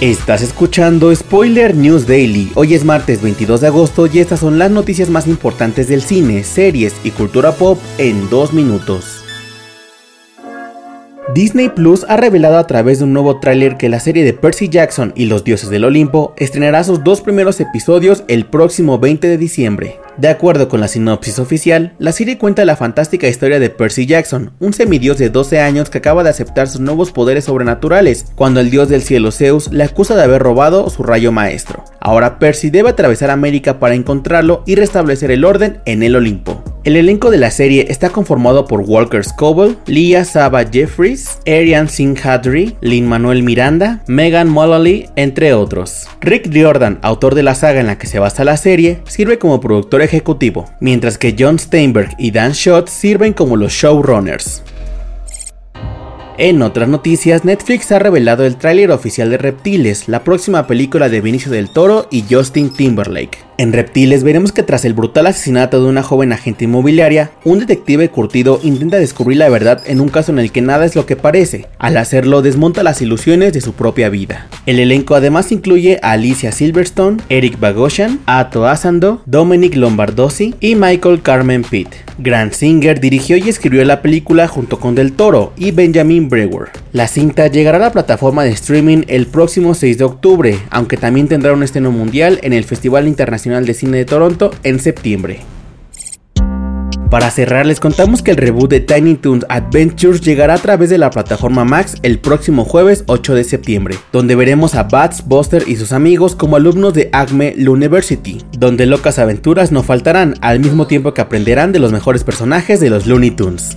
Estás escuchando Spoiler News Daily. Hoy es martes 22 de agosto y estas son las noticias más importantes del cine, series y cultura pop en dos minutos. Disney Plus ha revelado a través de un nuevo tráiler que la serie de Percy Jackson y los dioses del Olimpo estrenará sus dos primeros episodios el próximo 20 de diciembre. De acuerdo con la sinopsis oficial, la serie cuenta la fantástica historia de Percy Jackson, un semidios de 12 años que acaba de aceptar sus nuevos poderes sobrenaturales, cuando el dios del cielo Zeus le acusa de haber robado su rayo maestro. Ahora Percy debe atravesar América para encontrarlo y restablecer el orden en el Olimpo. El elenco de la serie está conformado por Walker Scoble, Leah Saba Jeffries, Arian Singh Hadri, Lin Manuel Miranda, Megan Mullally, entre otros. Rick Riordan, autor de la saga en la que se basa la serie, sirve como productor ejecutivo, mientras que John Steinberg y Dan Schott sirven como los showrunners. En otras noticias, Netflix ha revelado el tráiler oficial de Reptiles, la próxima película de Benicio del Toro y Justin Timberlake. En Reptiles veremos que tras el brutal asesinato de una joven agente inmobiliaria, un detective curtido intenta descubrir la verdad en un caso en el que nada es lo que parece. Al hacerlo desmonta las ilusiones de su propia vida. El elenco además incluye a Alicia Silverstone, Eric Bagoshan, Ato Asando, Dominic Lombardozzi y Michael Carmen Pitt. Grant Singer dirigió y escribió la película junto con Del Toro y Benjamin Brewer. La cinta llegará a la plataforma de streaming el próximo 6 de octubre, aunque también tendrá un estreno mundial en el Festival Internacional de Cine de Toronto en septiembre. Para cerrar, les contamos que el reboot de Tiny Toons Adventures llegará a través de la plataforma Max el próximo jueves 8 de septiembre, donde veremos a Bats, Buster y sus amigos como alumnos de Acme University, donde locas aventuras no faltarán, al mismo tiempo que aprenderán de los mejores personajes de los Looney Tunes.